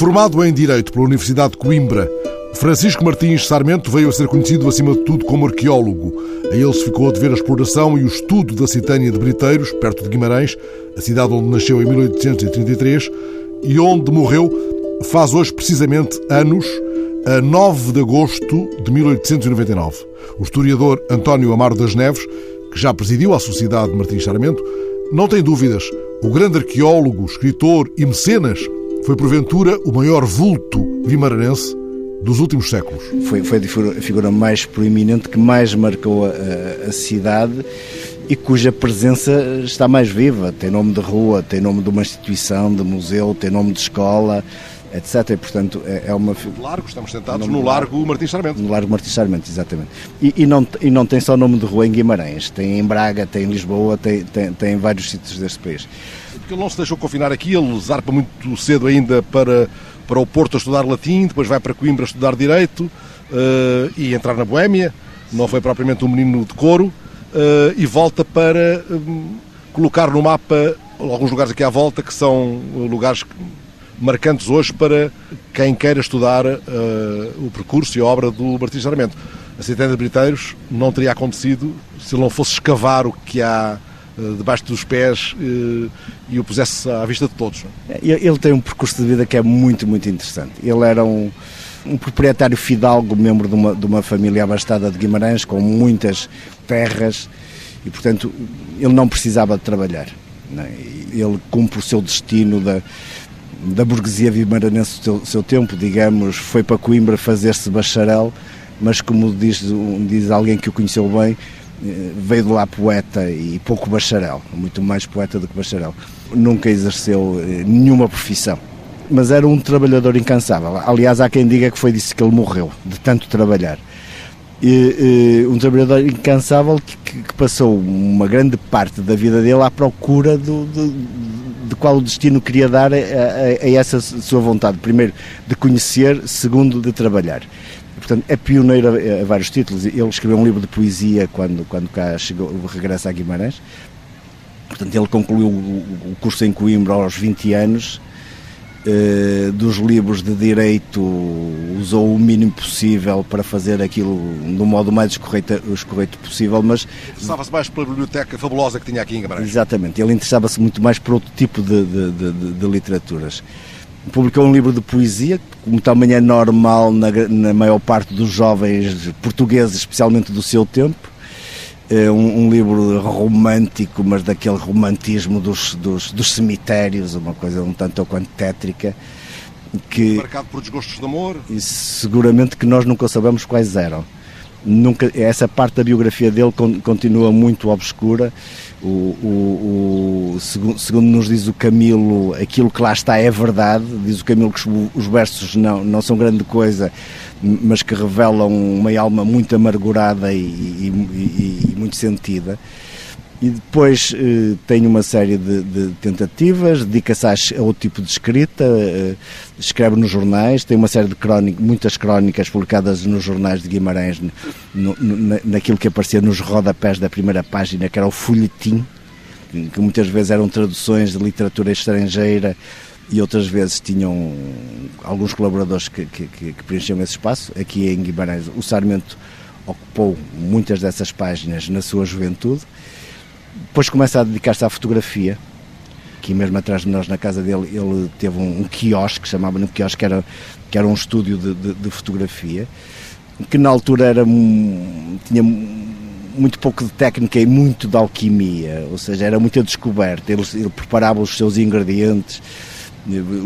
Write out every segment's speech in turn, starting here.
Formado em Direito pela Universidade de Coimbra, Francisco Martins Sarmento veio a ser conhecido acima de tudo como arqueólogo. A ele se ficou a dever a exploração e o estudo da Citânia de Briteiros, perto de Guimarães, a cidade onde nasceu em 1833 e onde morreu faz hoje precisamente anos, a 9 de agosto de 1899. O historiador António Amaro das Neves, que já presidiu a Sociedade de Martins Sarmento, não tem dúvidas. O grande arqueólogo, escritor e mecenas foi porventura o maior vulto vimaranense dos últimos séculos. Foi, foi a figura mais proeminente que mais marcou a, a, cidade e cuja presença está mais viva. Tem nome de rua, tem nome de uma instituição, de museu, tem nome de escola, etc. E, portanto, é, é uma... Largo, estamos sentados no, no Largo Martins Sarmento. No Largo Martins Sarmento, exatamente. E, e, não, e não tem só nome de rua em Guimarães, tem em Braga, tem em Lisboa, tem, tem, tem em vários sítios deste país. Porque ele não se deixou confinar aqui, ele zarpa muito cedo ainda para para o Porto a estudar latim, depois vai para Coimbra a estudar Direito uh, e entrar na Boémia, não foi propriamente um menino de couro, uh, e volta para um, colocar no mapa alguns lugares aqui à volta que são lugares marcantes hoje para quem queira estudar uh, o percurso e a obra do Martins Sarmento. A Centena de Briteiros não teria acontecido se ele não fosse escavar o que há debaixo dos pés eh, e o pusesse à vista de todos. Ele tem um percurso de vida que é muito, muito interessante. Ele era um, um proprietário fidalgo, membro de uma, de uma família abastada de Guimarães, com muitas terras, e portanto ele não precisava de trabalhar. Não é? Ele cumpre o seu destino da, da burguesia vimaranense do seu, seu tempo, digamos, foi para Coimbra fazer-se bacharel, mas como diz, diz alguém que o conheceu bem, eh, veio de lá poeta e pouco bacharel, muito mais poeta do que bacharel. Nunca exerceu eh, nenhuma profissão, mas era um trabalhador incansável. Aliás, há quem diga que foi disso que ele morreu, de tanto trabalhar. E, e, um trabalhador incansável que, que, passou uma grande parte da vida dele à procura do, do, de qual o destino queria dar a, a, a essa sua vontade. Primeiro, de conhecer, segundo, de trabalhar portanto, é pioneiro a, vários títulos. Ele escreveu um livro de poesia quando, quando cá chegou, regressa a Guimarães. Portanto, ele concluiu o, o curso em Coimbra aos 20 anos. Uh, dos livros de direito usou o mínimo possível para fazer aquilo do modo mais escorreito, escorreito possível, mas... Interessava-se mais pela biblioteca fabulosa que tinha aqui em Guimarães. Exatamente, ele interessava-se muito mais por outro tipo de, de, de, de literaturas publicou um livro de poesia, como também é normal na, na maior parte dos jovens portugueses, especialmente do seu tempo. É um, um, livro romântico, mas daquele romantismo dos, dos, dos, cemitérios, uma coisa um tanto ou quanto tétrica. Que, Marcado por desgostos de amor? E seguramente que nós nunca sabemos quais eram nunca essa parte da biografia dele continua muito obscura. O, o, o segundo, segundo, nos diz o Camilo, aquilo que lá está é verdade. Diz o Camilo que os versos não, não são grande coisa, mas que revelam uma alma muito amargurada e, e, e, e muito sentida. E depois eh, tem uma série de, de tentativas, dedica-se a outro tipo de escrita, eh, escreve nos jornais, tem uma série de crónicas, muitas crónicas publicadas nos jornais de Guimarães, no, no, naquilo que aparecia nos rodapés da primeira página, que era o folhetim, que muitas vezes eram traduções de literatura estrangeira e outras vezes tinham alguns colaboradores que, que, que preenchiam esse espaço. Aqui em Guimarães, o Sarmento ocupou muitas dessas páginas na sua juventude depois começa a dedicar-se à fotografia. Aqui mesmo atrás de nós, na casa dele, ele teve um, um quiosque, chamava no quiosque, que era, que era um estúdio de, de, de fotografia, que na altura era, tinha muito pouco de técnica e muito de alquimia, ou seja, era muito descoberto. Ele, ele preparava os seus ingredientes,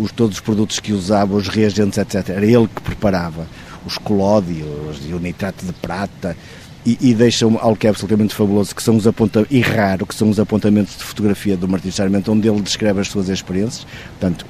os, todos os produtos que usava, os reagentes, etc. Era ele que preparava os colódios e o nitrato de prata, e, e deixam algo que é absolutamente fabuloso, que são os apontamentos, e raro, que são os apontamentos de fotografia do Martins Sarmento, onde ele descreve as suas experiências. Portanto,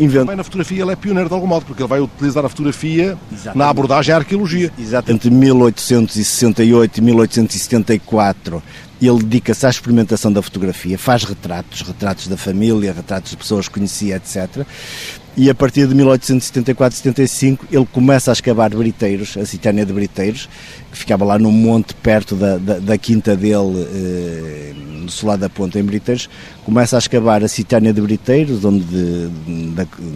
inventa... Também na fotografia ele é pioneiro de algum modo, porque ele vai utilizar a fotografia Exatamente. na abordagem à arqueologia. Exatamente. Entre 1868 e 1874 ele dedica-se à experimentação da fotografia, faz retratos, retratos da família, retratos de pessoas que conhecia, etc e a partir de 1874, 75 ele começa a escavar briteiros, a Citânia de Briteiros, que ficava lá no monte perto da, da, da quinta dele, eh, do Solar da Ponta, em Briteiros, começa a escavar a Citânia de Briteiros, onde de,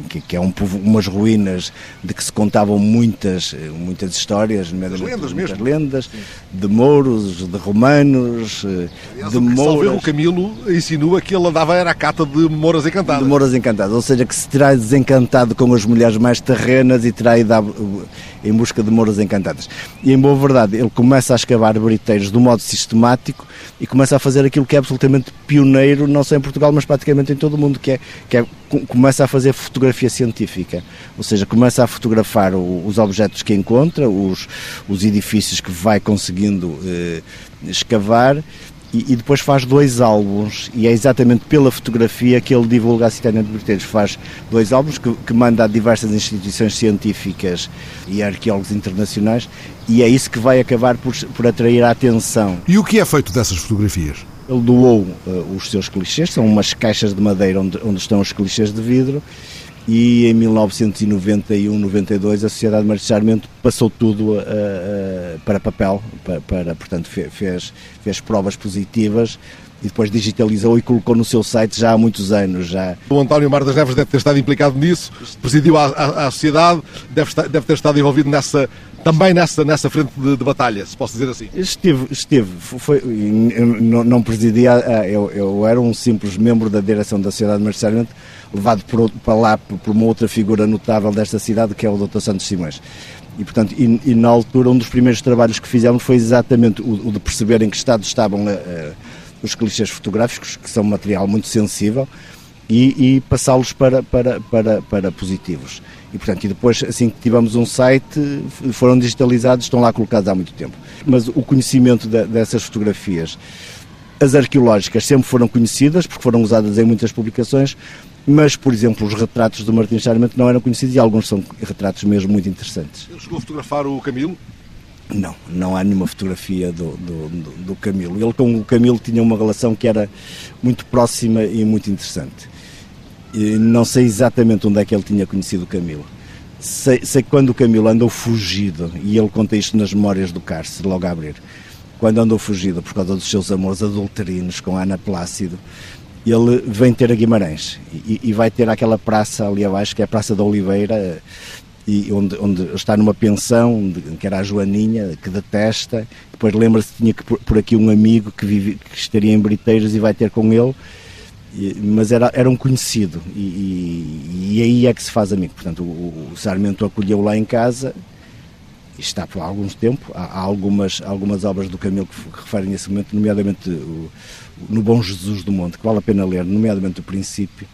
de, que é um, umas ruínas de que se contavam muitas, muitas histórias, lendas muitas lendas, de mouros, de romanos, Aliás, de o mouras. O Camilo insinua que ele andava era a cata de mouras encantadas. De mouras encantadas, ou seja, que se terá desencantado com as mulheres mais terrenas e terá ido em busca de mouras encantadas. E em boa verdade, ele começa a escavar briteiros de um modo sistemático e começa a fazer aquilo que é absolutamente pioneiro, não só em Portugal, mas praticamente em todo o mundo, que é, que é começa a fazer fotografia científica, ou seja, começa a fotografar o, os objetos que encontra, os, os edifícios que vai conseguindo eh, escavar e, e, depois faz dois álbuns e é exatamente pela fotografia que ele divulga a Citânia de Briteiros. Faz dois álbuns que, que, manda a diversas instituições científicas e arqueólogos internacionais e é isso que vai acabar por, por atrair a atenção. E o que é feito dessas fotografias? Ele doou uh, os seus clichês, são umas caixas de madeira onde, onde estão os clichês de vidro e em 1991, 92 a Sociedade de Martins Sarmento passou tudo uh, uh, para papel, para, para portanto fez, fez provas positivas e depois digitalizou e colocou no seu site já há muitos anos. Já. O António Mar das Neves deve ter estado implicado nisso, presidiu a, a, a sociedade, deve, estar, deve ter estado envolvido nessa, também nessa, nessa frente de, de, batalha, se posso dizer assim. Estive, estive foi, não, não presidia, eu, eu, era um simples membro da direção da Sociedade de Sarmento, levado por, para lá por uma outra figura notável desta cidade, que é o Dr. Santos Simões. E, portanto, e, e, na altura, um dos primeiros trabalhos que fizemos foi exatamente o, o de perceber em que estado estavam uh, os clichês fotográficos, que são um material muito sensível, e, e passá-los para, para, para, para positivos. E, portanto, e depois, assim que tivemos um site, foram digitalizados, estão lá colocados há muito tempo. Mas o conhecimento de, dessas fotografias, as arqueológicas sempre foram conhecidas, porque foram usadas em muitas publicações, mas, por exemplo, os retratos do Martins Sarmento não eram conhecidos e alguns são retratos mesmo muito interessantes. Ele chegou a fotografar o Camilo? Não, não há nenhuma fotografia do, do, do, Camilo. Ele com o Camilo tinha uma relação que era muito próxima e muito interessante. E não sei exatamente onde é que ele tinha conhecido o Camilo. Sei, sei que quando o Camilo andou fugido, e ele conta isto nas memórias do cárcere, logo a abrir, quando andou fugido por causa dos seus amores adulterinos com Ana Plácido, ele vem ter a Guimarães e, e, vai ter aquela praça ali abaixo, que é a Praça da Oliveira, e onde, onde está numa pensão, que era a Joaninha, que detesta, depois lembra-se que tinha que por, por, aqui um amigo que, vive, que estaria em Briteiros e vai ter com ele, e, mas era, era um conhecido, e, e, aí é que se faz amigo. Portanto, o, o Sarmento acolheu lá em casa, está por alguns tempo, há, há algumas, algumas obras do Camilo que, referem esse momento, nomeadamente o, no Bom Jesus do Monte, que vale a pena ler, nomeadamente o princípio,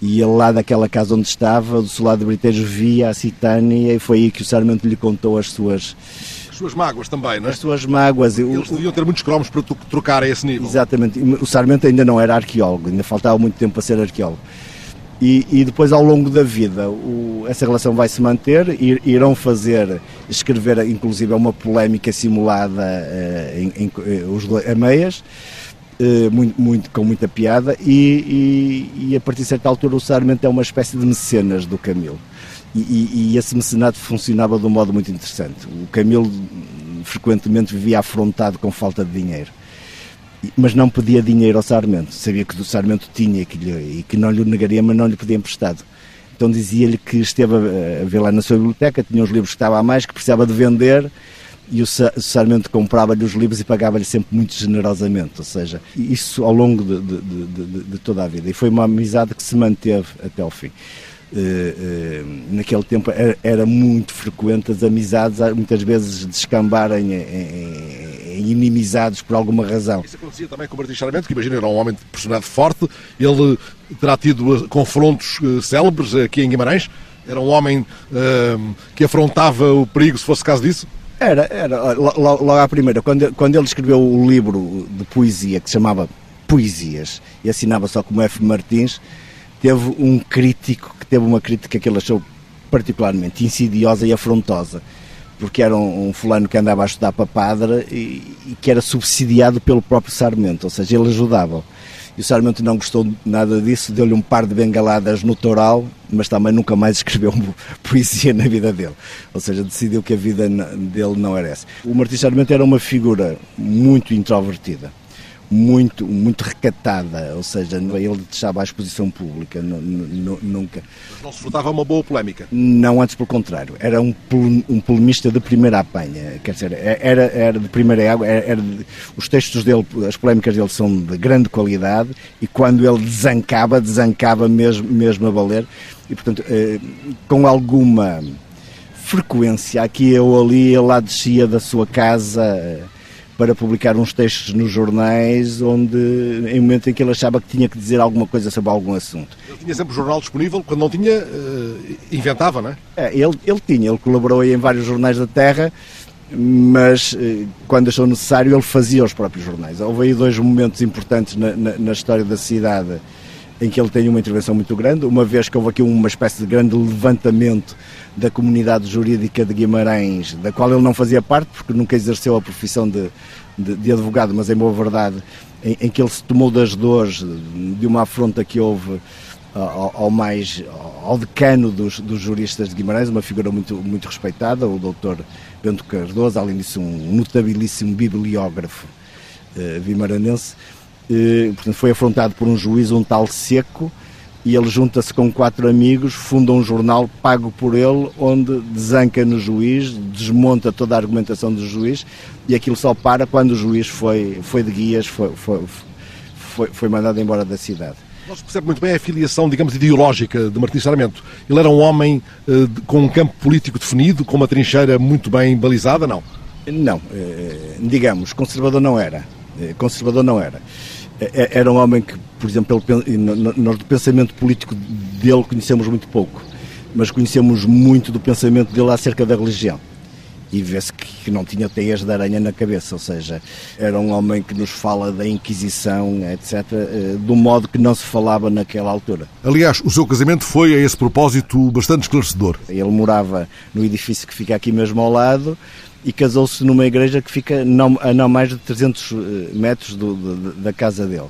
e ele lá daquela casa onde estava, do seu lado de Briteiros, via a Citânia e foi aí que o Sarmento lhe contou as suas... As suas mágoas também, não é? As suas mágoas. Eles deviam ter muitos cromos para trocar a esse nível. Exatamente. O Sarmento ainda não era arqueólogo, ainda faltava muito tempo para ser arqueólogo. E, e, depois ao longo da vida o, essa relação vai se manter, ir, irão fazer, escrever inclusive uma polémica simulada uh, em, em, uh, os a meias, uh, muito, muito, com muita piada, e, e, e, a partir de certa altura o Sarmento é uma espécie de mecenas do Camilo. E, esse mecenato funcionava de um modo muito interessante. O Camilo frequentemente vivia afrontado com falta de dinheiro mas não pedia dinheiro ao Sarmento. Sabia que o Sarmento tinha que lhe, e que não lhe negaria, mas não lhe pedia emprestado. Então dizia-lhe que esteve a, ver lá na sua biblioteca, tinha uns livros que estava a mais, que precisava de vender, e o Sarmento comprava-lhe os livros e pagava-lhe sempre muito generosamente. Ou seja, isso ao longo de, de, de, de toda a vida. E foi uma amizade que se manteve até ao fim. Uh, uh, naquele tempo era, muito frequente as amizades muitas vezes descambarem em, em, inimizades por alguma razão. Isso acontecia também com o Martins Charamento, que imagina era um homem de personalidade forte, ele terá tido eh, confrontos uh, célebres aqui em Guimarães, era um homem uh, que afrontava o perigo se fosse caso disso? Era, era. Logo à primeira, quando, quando ele escreveu o livro de poesia que se chamava Poesias e assinava só como F. Martins, teve um crítico que teve uma crítica que ele achou particularmente insidiosa e afrontosa porque era um, um, fulano que andava a estudar para padre e, e, que era subsidiado pelo próprio Sarmento, ou seja, ele ajudava. E o Sarmento não gostou nada disso, deu-lhe um par de bengaladas no toral, mas também nunca mais escreveu poesia na vida dele. Ou seja, decidiu que a vida dele não era essa. O Martins Sarmento era uma figura muito introvertida muito, muito recatada, ou seja, ele deixava a exposição pública, nunca. Mas não se furtava uma boa polémica? Não, antes pelo contrário, era um, um polemista de primeira apanha, quer dizer, é, era, era de primeira água, era, era de, os textos dele, as polémicas dele são de grande qualidade e quando ele desancava, desancava mesmo, mesmo a valer e, portanto, eh, com alguma frequência, aqui ou ali, ele lá descia da sua casa eh, para publicar uns textos nos jornais, onde, em momento em que ele achava que tinha que dizer alguma coisa sobre algum assunto. Ele tinha sempre o jornal disponível, quando não tinha, uh, inventava, não é? é ele, ele tinha, ele colaborou em vários jornais da Terra, mas uh, quando achou necessário, ele fazia os próprios jornais. Houve aí dois momentos importantes na, na, na história da cidade em que ele tem uma intervenção muito grande, uma vez que houve aqui uma espécie de grande levantamento da comunidade jurídica de Guimarães, da qual ele não fazia parte, porque nunca exerceu a profissão de, de, de advogado, mas em boa verdade, em, em, que ele se tomou das dores de uma afronta que houve ao, ao mais ao decano dos, dos, juristas de Guimarães, uma figura muito, muito respeitada, o doutor Bento Cardoso, além disso um notabilíssimo bibliógrafo eh, vimaranense, eh, portanto foi afrontado por um juiz, um tal Seco, e ele junta-se com quatro amigos, funda um jornal pago por ele, onde desanca no juiz, desmonta toda a argumentação do juiz e aquilo só para quando o juiz foi, foi de guias, foi, foi, foi, foi mandado embora da cidade. Não se percebe muito bem a filiação, digamos, ideológica de Martins Sarmento. Ele era um homem eh, com um campo político definido, com uma trincheira muito bem balizada, não? Não, eh, digamos, conservador não era. Eh, conservador não era. É, era um homem que, por exemplo, ele, nós do pensamento político dele conhecemos muito pouco, mas conhecemos muito do pensamento dele acerca da religião. E vê-se que não tinha teias de aranha na cabeça, ou seja, era um homem que nos fala da Inquisição, etc., eh, do modo que não se falava naquela altura. Aliás, o seu casamento foi, a esse propósito, bastante esclarecedor. Ele morava no edifício que fica aqui mesmo ao lado, e casou-se numa igreja que fica não, a não mais de 300 eh, metros do, da casa dele.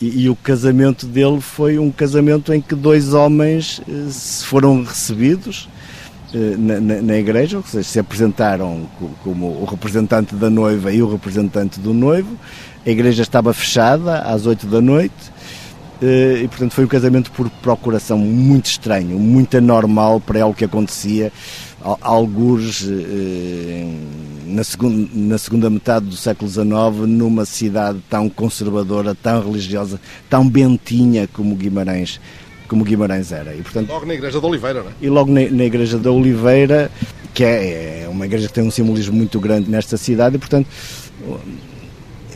E, e, o casamento dele foi um casamento em que dois homens eh, foram recebidos eh, na, na, na, igreja, ou seja, se apresentaram como o representante da noiva e o representante do noivo. A igreja estava fechada às 8 da noite e, portanto, foi um casamento por procuração muito estranho, muito anormal para algo que acontecia alguns eh, na, segunda, na segunda metade do século XIX numa cidade tão conservadora, tão religiosa, tão bentinha como Guimarães como Guimarães era. E, portanto, logo na Igreja da Oliveira, não é? E logo na, na Igreja da Oliveira, que é, é uma igreja que tem um simbolismo muito grande nesta cidade e, portanto,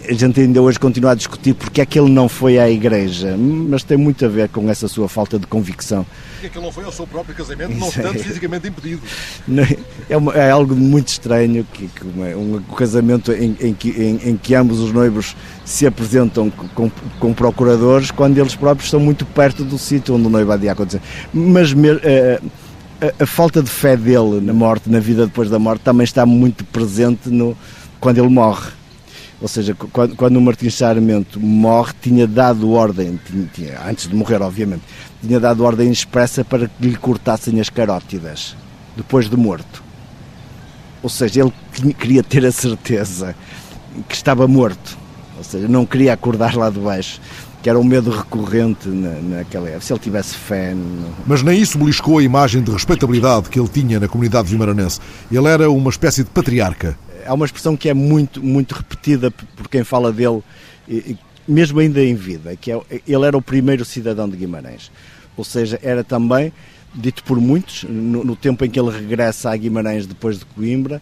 a gente ainda hoje continua a discutir porque é que ele não foi à igreja, mas tem muito a ver com essa sua falta de convicção. Porque é que ele não foi ao seu próprio casamento, não estando é, fisicamente impedido? É, uma, é, algo muito estranho, que, que uma, um casamento em, em, que, em, em, que ambos os noivos se apresentam com, com, procuradores, quando eles próprios estão muito perto do sítio onde o noivado ia acontecer. Mas uh, a, a, falta de fé dele na morte, na vida depois da morte, também está muito presente no, quando ele morre ou seja, quando, quando o Martins Sarmento morre, tinha dado ordem, tinha, tinha, antes de morrer, obviamente, tinha dado ordem expressa para que lhe cortassem as carótidas, depois de morto. Ou seja, ele queria ter a certeza que estava morto. Ou seja, não queria acordar lá de baixo que era um medo recorrente na, naquela época. Se ele tivesse fé. No... Mas nem isso beliscou a imagem de respeitabilidade que ele tinha na comunidade vimaranense. Ele era uma espécie de patriarca há uma expressão que é muito, muito repetida por quem fala dele, mesmo ainda em vida, que é ele era o primeiro cidadão de Guimarães. Ou seja, era também, dito por muitos, no, no tempo em que ele regressa a Guimarães depois de Coimbra,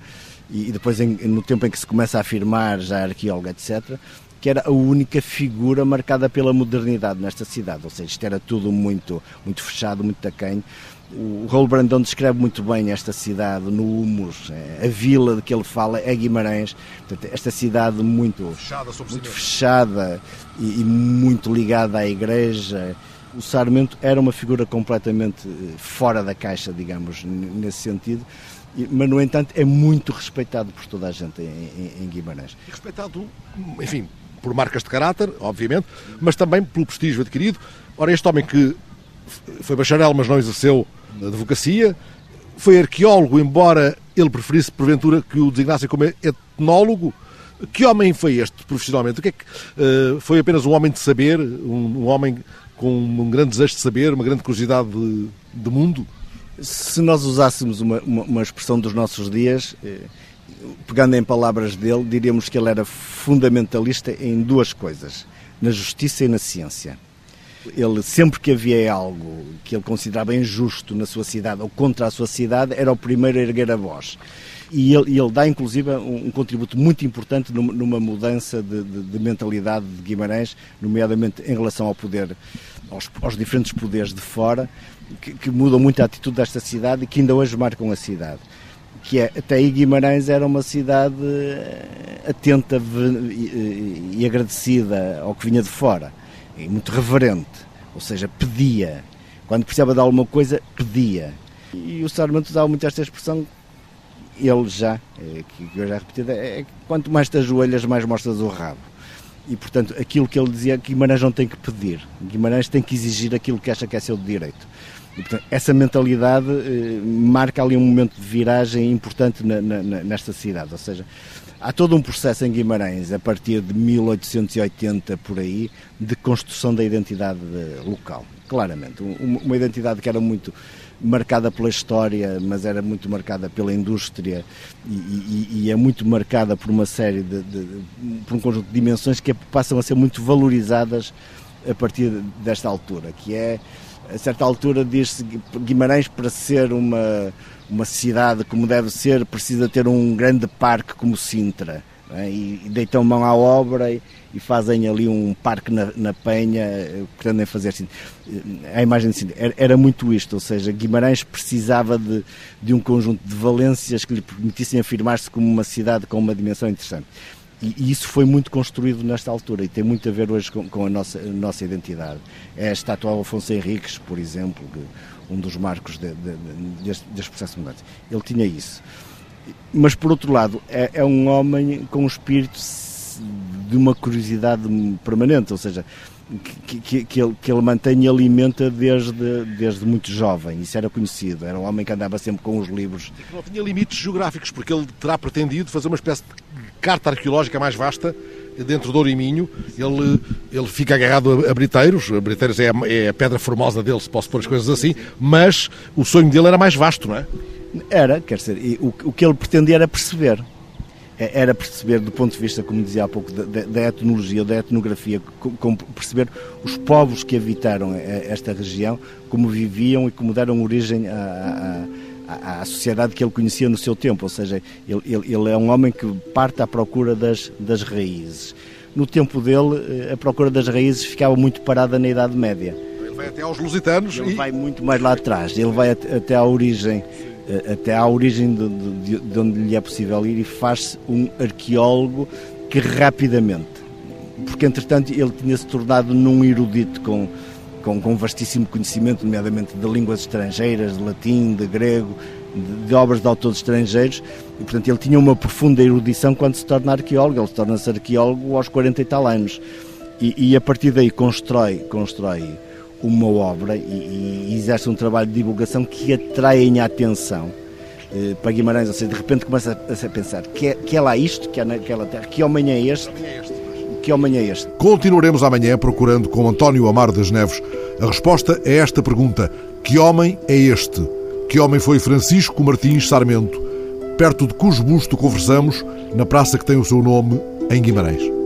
e depois em, no tempo em que se começa a afirmar, já arqueólogo, etc., que era a única figura marcada pela modernidade nesta cidade, ou seja, isto era tudo muito, muito fechado, muito tacanho, o Raul Brandão descreve muito bem esta cidade no Humus, é, a vila de que ele fala é Guimarães, Portanto, esta cidade muito fechada, muito fechada e, e, muito ligada à igreja. O Sarmento era uma figura completamente eh, fora da caixa, digamos, nesse sentido, mas no entanto é muito respeitado por toda a gente em, em, Guimarães. Respeitado, enfim, por marcas de caráter, obviamente, mas também pelo prestígio adquirido. Ora, este homem que foi bacharel, mas não exerceu advocacia, foi arqueólogo, embora ele preferisse, porventura, que o designassem como etnólogo, Que homem foi este, profissionalmente? O que é que, uh, foi apenas um homem de saber, um, um, homem com um grande desejo de saber, uma grande curiosidade de, de mundo? Se nós usássemos uma, uma, uma expressão dos nossos dias, eh, pegando em palavras dele, diríamos que ele era fundamentalista em duas coisas: na justiça e na ciência. Ele, sempre que havia algo que ele considerava injusto na sua cidade ou contra a sua cidade, era o primeiro a erguer a voz. E ele, ele dá, inclusive, um, um, contributo muito importante numa, numa mudança de, de, de, mentalidade de Guimarães, nomeadamente em relação ao poder, aos, aos diferentes poderes de fora, que, que mudam muito a atitude desta cidade e que ainda hoje marcam a cidade que é, até aí Guimarães era uma cidade eh, atenta e, e, agradecida ao que vinha de fora, e muito reverente, ou seja, pedia. Quando precisava de alguma coisa, pedia. E o Sarmento usava muito esta expressão, ele já, eh, que eu já repeti, é, é quanto mais te ajoelhas, mais mostras o rabo. E, portanto, aquilo que ele dizia, Guimarães não tem que pedir. Guimarães tem que exigir aquilo que acha que é seu direito. E, portanto, essa mentalidade eh, marca ali um momento de viragem importante na, na, nesta cidade. Ou seja, há todo um processo em Guimarães, a partir de 1880 por aí, de construção da identidade local. Claramente. Uma identidade que era muito marcada pela história, mas era muito marcada pela indústria e, e, e é muito marcada por uma série de, de, por um conjunto de dimensões que passam a ser muito valorizadas a partir desta altura, que é a certa altura diz-se Guimarães para ser uma, uma cidade como deve ser precisa ter um grande parque como Sintra é? e, e deitam mão à obra e, e, fazem ali um parque na, na Penha eh, pretendem fazer assim a imagem de Sintra era, era, muito isto, ou seja Guimarães precisava de, de um conjunto de valências que lhe permitissem afirmar-se como uma cidade com uma dimensão interessante e, e, isso foi muito construído nesta altura e tem muito a ver hoje com, com a, nossa, a nossa identidade. É a estátua de Afonso Henriques, por exemplo, que, um dos marcos de, de, de, deste, deste processo de mudança. Ele tinha isso. Mas, por outro lado, é, é um homem com um espírito de uma curiosidade permanente, ou seja, que, que, que, ele, que ele mantém e alimenta desde, desde muito jovem. Isso era conhecido. Era um homem que andava sempre com os livros. Não tinha limites geográficos, porque ele terá pretendido fazer uma espécie de carta arqueológica mais vasta dentro do Ouro e Minho. Ele, ele fica agarrado a, a Briteiros. A Briteiros é a, é a pedra formosa dele, se posso pôr as coisas assim. Mas o sonho dele era mais vasto, não é? Era, quer dizer, o, o que ele pretendia era perceber é, era perceber, do ponto de vista, como dizia há pouco, da, da etnologia, da etnografia, como perceber os povos que habitaram esta região, como viviam e como deram origem à, à, à sociedade que ele conhecia no seu tempo. Ou seja, ele, ele, ele, é um homem que parte à procura das, das raízes. No tempo dele, eh, a procura das raízes ficava muito parada na Idade Média. Ele vai até aos lusitanos. Ele e... vai muito mais lá atrás. Ele vai até à origem eh, até à origem de, de, de onde lhe é possível ir e faz-se um arqueólogo que rapidamente, porque entretanto ele tinha-se tornado num erudito com, com, com vastíssimo conhecimento, nomeadamente de línguas estrangeiras, de latim, de grego, de, de, obras de autores estrangeiros, e portanto ele tinha uma profunda erudição quando se torna arqueólogo, ele se torna-se arqueólogo aos 40 e tal anos, e, e a partir daí constrói, constrói uma obra e, e exerce um trabalho de divulgação que atraem a atenção eh, para Guimarães, ou seja, de repente começa a, a pensar que é, que é lá isto, que é naquela terra, que homem é este, que homem é este. Continuaremos amanhã procurando com António Amar das Neves a resposta a esta pergunta: que homem é este? Que homem foi Francisco Martins Sarmento? Perto de cujo busto conversamos, na praça que tem o seu nome, em Guimarães.